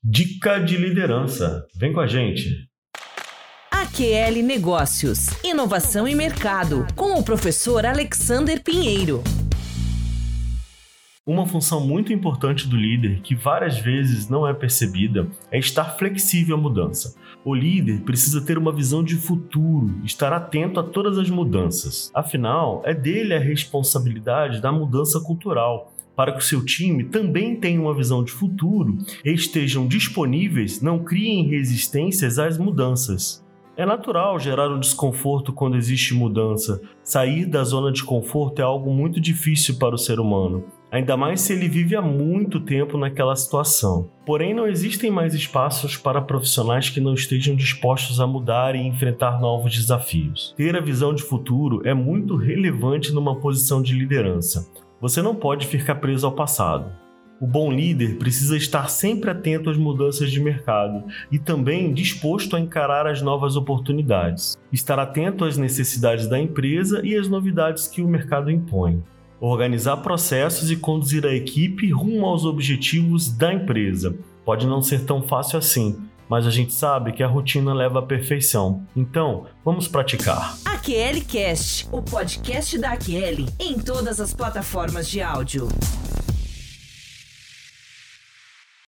Dica de liderança. Vem com a gente. AQL Negócios, Inovação e Mercado, com o professor Alexander Pinheiro. Uma função muito importante do líder, que várias vezes não é percebida, é estar flexível à mudança. O líder precisa ter uma visão de futuro, estar atento a todas as mudanças. Afinal, é dele a responsabilidade da mudança cultural para que o seu time também tenha uma visão de futuro e estejam disponíveis, não criem resistências às mudanças. É natural gerar um desconforto quando existe mudança. Sair da zona de conforto é algo muito difícil para o ser humano, ainda mais se ele vive há muito tempo naquela situação. Porém, não existem mais espaços para profissionais que não estejam dispostos a mudar e enfrentar novos desafios. Ter a visão de futuro é muito relevante numa posição de liderança. Você não pode ficar preso ao passado. O bom líder precisa estar sempre atento às mudanças de mercado e também disposto a encarar as novas oportunidades. Estar atento às necessidades da empresa e às novidades que o mercado impõe. Organizar processos e conduzir a equipe rumo aos objetivos da empresa. Pode não ser tão fácil assim, mas a gente sabe que a rotina leva à perfeição. Então, vamos praticar. AQL Cast, o podcast da AQL, em todas as plataformas de áudio.